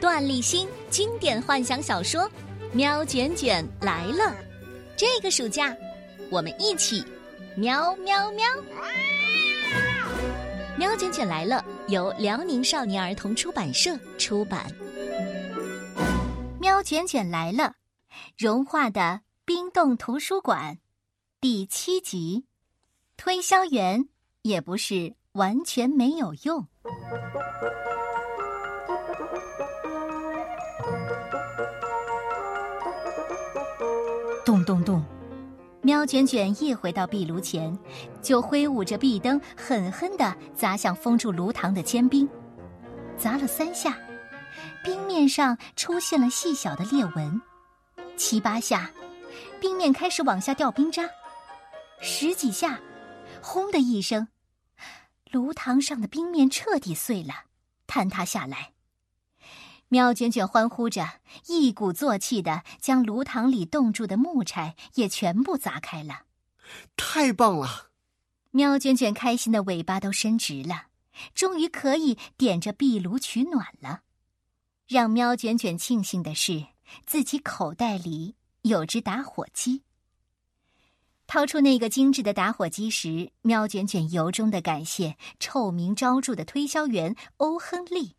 段立新经典幻想小说《喵卷卷来了》，这个暑假我们一起喵喵喵！《喵卷卷来了》由辽宁少年儿童出版社出版。《喵卷卷来了》，融化的冰冻图书馆第七集，推销员也不是完全没有用。咚咚！喵卷卷一回到壁炉前，就挥舞着壁灯，狠狠地砸向封住炉膛的坚冰。砸了三下，冰面上出现了细小的裂纹；七八下，冰面开始往下掉冰渣；十几下，轰的一声，炉膛上的冰面彻底碎了，坍塌下来。喵卷卷欢呼着，一鼓作气的将炉膛里冻住的木柴也全部砸开了。太棒了！喵卷卷开心的尾巴都伸直了，终于可以点着壁炉取暖了。让喵卷卷庆幸的是，自己口袋里有只打火机。掏出那个精致的打火机时，喵卷卷由衷的感谢臭名昭著的推销员欧亨利。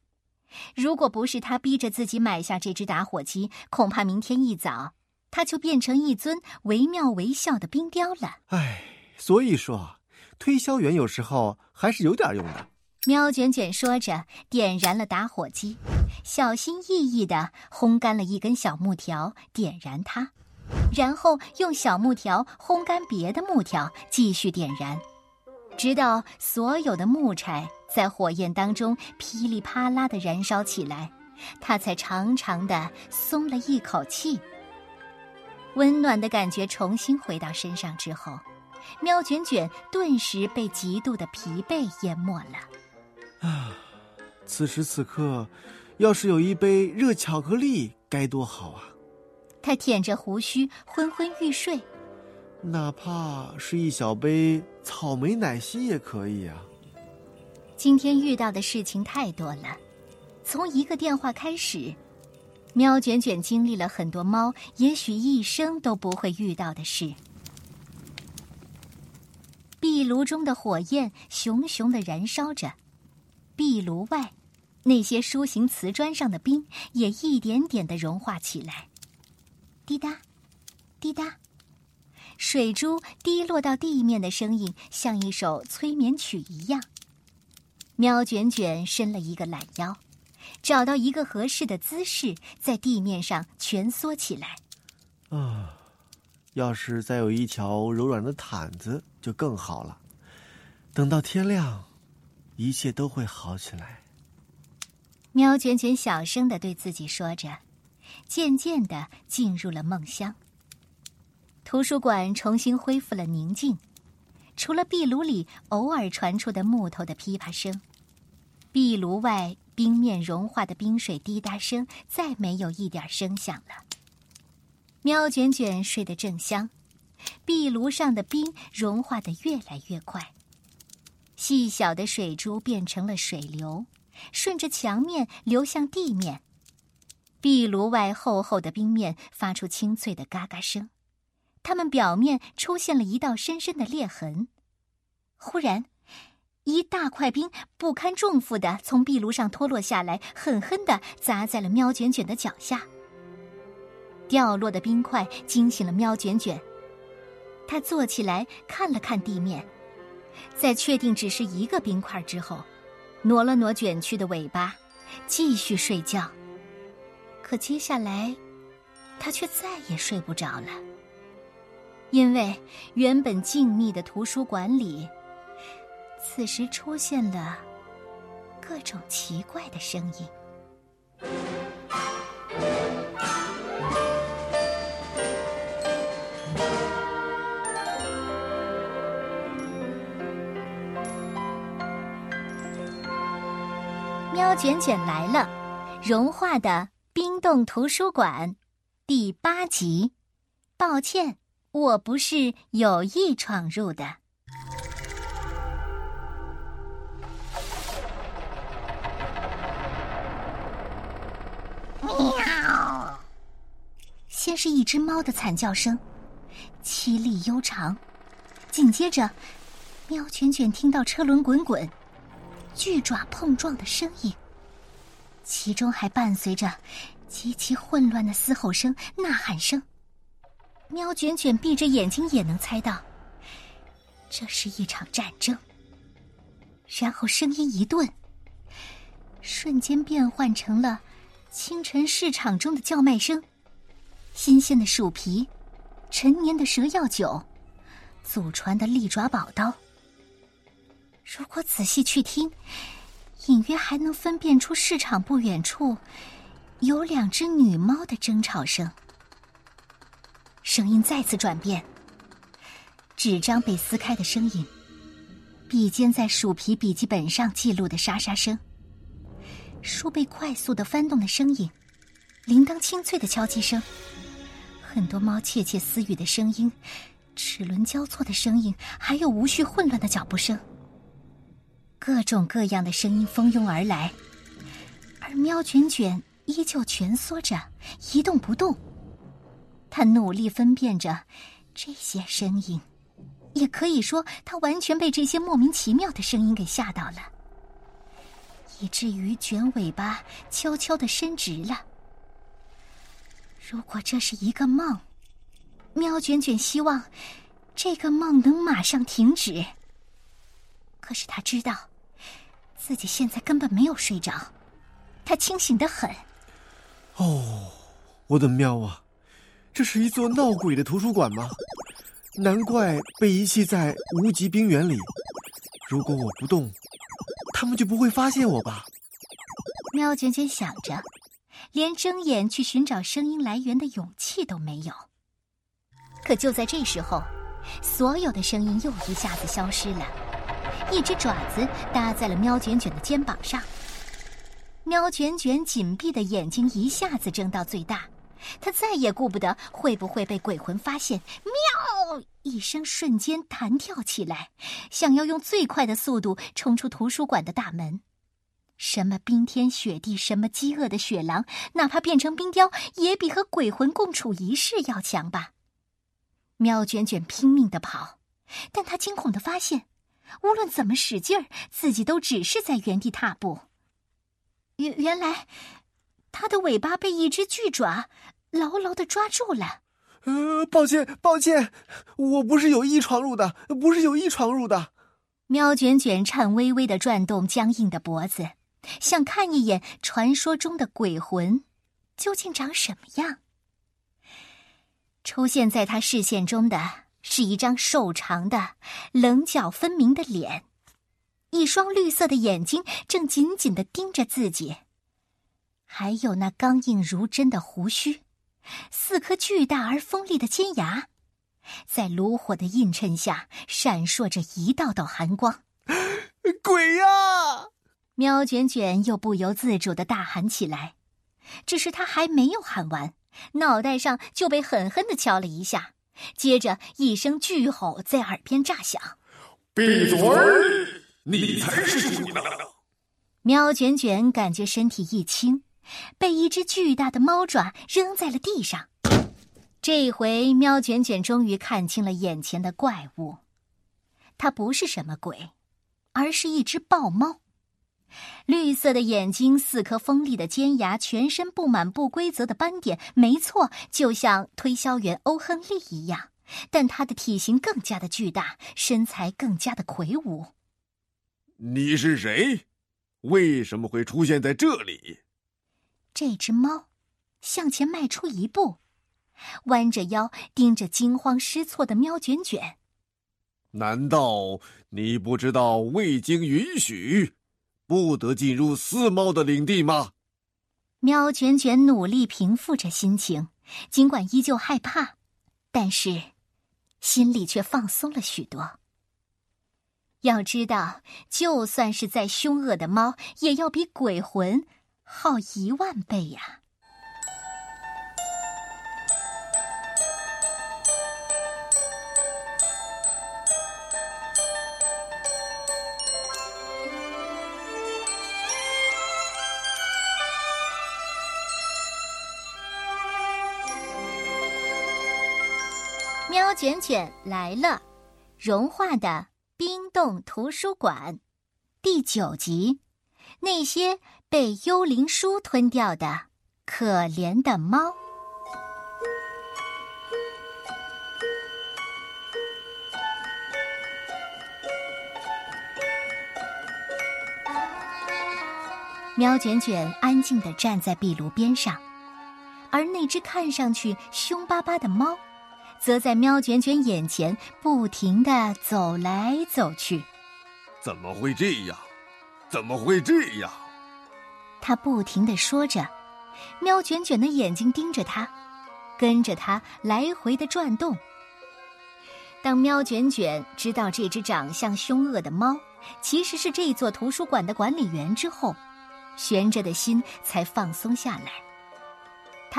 如果不是他逼着自己买下这只打火机，恐怕明天一早他就变成一尊惟妙惟肖的冰雕了。唉，所以说，推销员有时候还是有点用的。喵卷卷说着，点燃了打火机，小心翼翼地烘干了一根小木条，点燃它，然后用小木条烘干别的木条，继续点燃。直到所有的木柴在火焰当中噼里啪啦的燃烧起来，他才长长的松了一口气。温暖的感觉重新回到身上之后，喵卷卷顿时被极度的疲惫淹没了。啊，此时此刻，要是有一杯热巧克力该多好啊！他舔着胡须，昏昏欲睡。哪怕是一小杯草莓奶昔也可以啊。今天遇到的事情太多了，从一个电话开始，喵卷卷经历了很多猫也许一生都不会遇到的事。壁炉中的火焰熊熊的燃烧着，壁炉外，那些书形瓷砖上的冰也一点点的融化起来。滴答，滴答。水珠滴落到地面的声音像一首催眠曲一样。喵卷卷伸了一个懒腰，找到一个合适的姿势，在地面上蜷缩起来。啊，要是再有一条柔软的毯子就更好了。等到天亮，一切都会好起来。喵卷卷小声的对自己说着，渐渐的进入了梦乡。图书馆重新恢复了宁静，除了壁炉里偶尔传出的木头的噼啪声，壁炉外冰面融化的冰水滴答声再没有一点声响了。喵卷卷睡得正香，壁炉上的冰融化的越来越快，细小的水珠变成了水流，顺着墙面流向地面。壁炉外厚厚的冰面发出清脆的嘎嘎声。它们表面出现了一道深深的裂痕。忽然，一大块冰不堪重负的从壁炉上脱落下来，狠狠的砸在了喵卷卷的脚下。掉落的冰块惊醒了喵卷卷。他坐起来看了看地面，在确定只是一个冰块之后，挪了挪卷曲的尾巴，继续睡觉。可接下来，他却再也睡不着了，因为原本静谧的图书馆里，此时出现了各种奇怪的声音。喵卷卷来了，融化的冰冻图书馆，第八集。抱歉，我不是有意闯入的。先是一只猫的惨叫声，凄厉悠长，紧接着，喵卷卷听到车轮滚滚。巨爪碰撞的声音，其中还伴随着极其混乱的嘶吼声、呐喊声。喵卷卷闭着眼睛也能猜到，这是一场战争。然后声音一顿，瞬间变换成了清晨市场中的叫卖声：新鲜的鼠皮，陈年的蛇药酒，祖传的利爪宝刀。如果仔细去听，隐约还能分辨出市场不远处有两只女猫的争吵声。声音再次转变，纸张被撕开的声音，笔尖在鼠皮笔记本上记录的沙沙声，书被快速的翻动的声音，铃铛清脆的敲击声，很多猫窃窃私语的声音，齿轮交错的声音，还有无序混乱的脚步声。各种各样的声音蜂拥而来，而喵卷卷依旧蜷缩着，一动不动。他努力分辨着这些声音，也可以说，他完全被这些莫名其妙的声音给吓到了，以至于卷尾巴悄悄的伸直了。如果这是一个梦，喵卷卷希望这个梦能马上停止。可是他知道，自己现在根本没有睡着，他清醒的很。哦，我的喵啊！这是一座闹鬼的图书馆吗？难怪被遗弃在无极冰原里。如果我不动，他们就不会发现我吧？喵卷卷想着，连睁眼去寻找声音来源的勇气都没有。可就在这时候，所有的声音又一下子消失了。一只爪子搭在了喵卷卷的肩膀上，喵卷卷紧闭的眼睛一下子睁到最大，他再也顾不得会不会被鬼魂发现，喵一声瞬间弹跳起来，想要用最快的速度冲出图书馆的大门。什么冰天雪地，什么饥饿的雪狼，哪怕变成冰雕，也比和鬼魂共处一室要强吧。喵卷卷拼命的跑，但他惊恐的发现。无论怎么使劲儿，自己都只是在原地踏步。原原来，他的尾巴被一只巨爪牢牢的抓住了。呃，抱歉，抱歉，我不是有意闯入的，不是有意闯入的。喵卷卷颤巍巍的转动僵硬的脖子，想看一眼传说中的鬼魂究竟长什么样。出现在他视线中的。是一张瘦长的、棱角分明的脸，一双绿色的眼睛正紧紧的盯着自己，还有那刚硬如针的胡须，四颗巨大而锋利的尖牙，在炉火的映衬下闪烁着一道道寒光。鬼呀！喵卷卷又不由自主的大喊起来，只是他还没有喊完，脑袋上就被狠狠的敲了一下。接着，一声巨吼在耳边炸响：“闭嘴！你才是主呢！”喵卷卷感觉身体一轻，被一只巨大的猫爪扔在了地上。这回，喵卷卷终于看清了眼前的怪物，它不是什么鬼，而是一只豹猫。绿色的眼睛，四颗锋利的尖牙，全身布满不规则的斑点。没错，就像推销员欧亨利一样，但他的体型更加的巨大，身材更加的魁梧。你是谁？为什么会出现在这里？这只猫向前迈出一步，弯着腰盯着惊慌失措的喵卷卷。难道你不知道未经允许？不得进入四猫的领地吗？喵卷卷努力平复着心情，尽管依旧害怕，但是心里却放松了许多。要知道，就算是再凶恶的猫，也要比鬼魂好一万倍呀。卷卷来了，融化的冰冻图书馆，第九集，那些被幽灵书吞掉的可怜的猫。喵卷卷安静的站在壁炉边上，而那只看上去凶巴巴的猫。则在喵卷卷眼前不停的走来走去。怎么会这样？怎么会这样？他不停的说着，喵卷卷的眼睛盯着他，跟着他来回的转动。当喵卷卷知道这只长相凶恶的猫其实是这座图书馆的管理员之后，悬着的心才放松下来。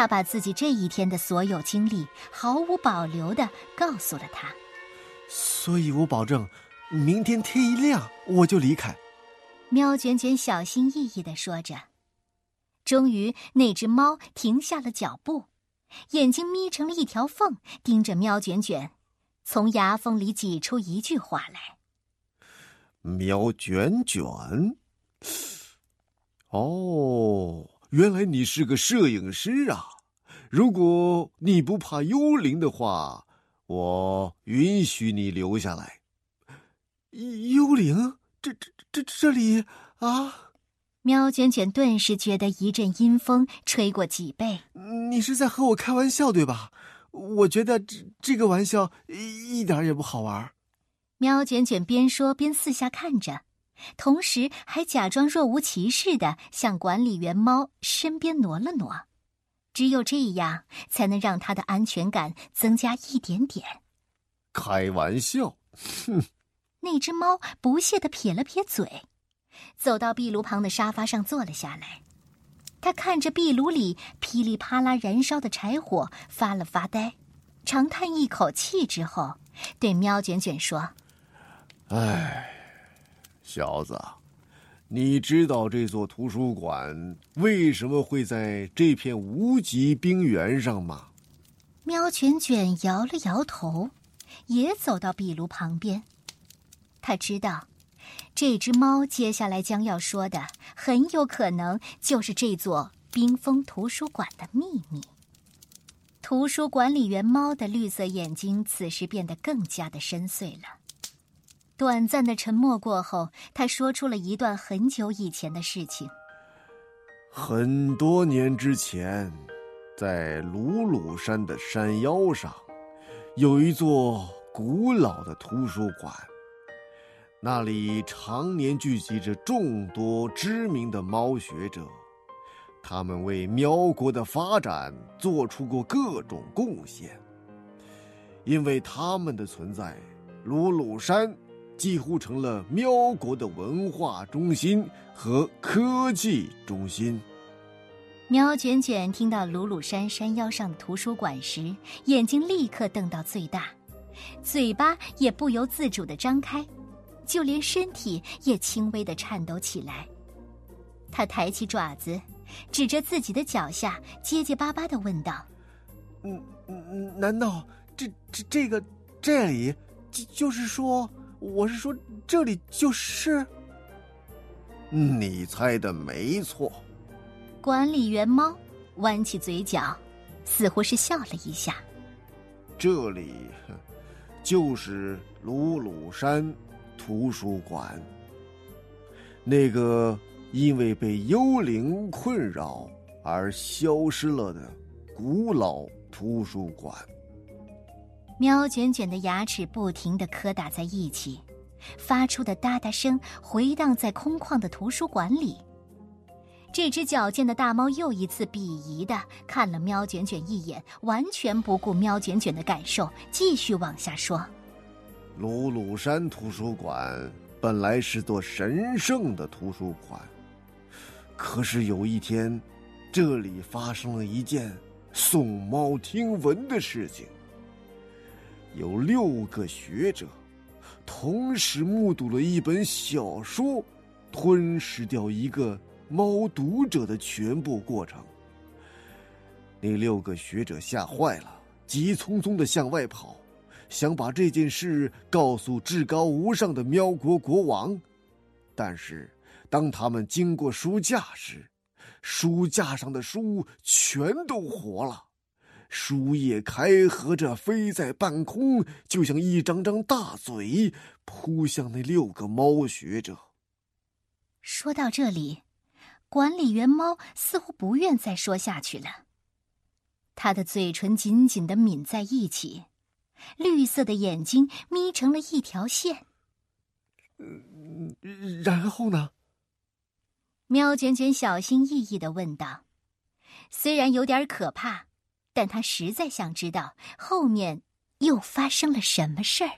他把自己这一天的所有经历毫无保留的告诉了他，所以我保证，明天天一亮我就离开。喵卷卷小心翼翼的说着，终于那只猫停下了脚步，眼睛眯成了一条缝，盯着喵卷卷，从牙缝里挤出一句话来：“喵卷卷，哦。”原来你是个摄影师啊！如果你不怕幽灵的话，我允许你留下来。幽灵？这这这这里啊！喵卷卷顿时觉得一阵阴风吹过脊背。你是在和我开玩笑对吧？我觉得这这个玩笑一点也不好玩。喵卷卷边说边四下看着。同时还假装若无其事的向管理员猫身边挪了挪，只有这样才能让他的安全感增加一点点。开玩笑，哼！那只猫不屑的撇了撇嘴，走到壁炉旁的沙发上坐了下来。他看着壁炉里噼里啪啦燃烧的柴火，发了发呆，长叹一口气之后，对喵卷卷说：“唉。”小子，你知道这座图书馆为什么会在这片无极冰原上吗？喵卷卷摇了摇头，也走到壁炉旁边。他知道，这只猫接下来将要说的很有可能就是这座冰封图书馆的秘密。图书管理员猫的绿色眼睛此时变得更加的深邃了。短暂的沉默过后，他说出了一段很久以前的事情。很多年之前，在鲁鲁山的山腰上，有一座古老的图书馆。那里常年聚集着众多知名的猫学者，他们为喵国的发展做出过各种贡献。因为他们的存在，鲁鲁山。几乎成了喵国的文化中心和科技中心。喵卷卷听到鲁鲁山山腰上的图书馆时，眼睛立刻瞪到最大，嘴巴也不由自主的张开，就连身体也轻微的颤抖起来。他抬起爪子，指着自己的脚下，结结巴巴的问道：“嗯嗯，难道这这这个这里，就就是说？”我是说，这里就是。你猜的没错。管理员猫弯起嘴角，似乎是笑了一下。这里就是鲁鲁山图书馆，那个因为被幽灵困扰而消失了的古老图书馆。喵卷卷的牙齿不停的磕打在一起，发出的哒哒声回荡在空旷的图书馆里。这只矫健的大猫又一次鄙夷的看了喵卷卷一眼，完全不顾喵卷卷的感受，继续往下说：“鲁鲁山图书馆本来是座神圣的图书馆，可是有一天，这里发生了一件送猫听闻的事情。”有六个学者同时目睹了一本小说吞噬掉一个猫读者的全部过程。那六个学者吓坏了，急匆匆的向外跑，想把这件事告诉至高无上的喵国国王。但是，当他们经过书架时，书架上的书全都活了。书页开合着飞在半空，就像一张张大嘴扑向那六个猫学者。说到这里，管理员猫似乎不愿再说下去了。他的嘴唇紧紧的抿在一起，绿色的眼睛眯成了一条线。然后呢？喵卷卷小心翼翼的问道：“虽然有点可怕。”但他实在想知道后面又发生了什么事儿。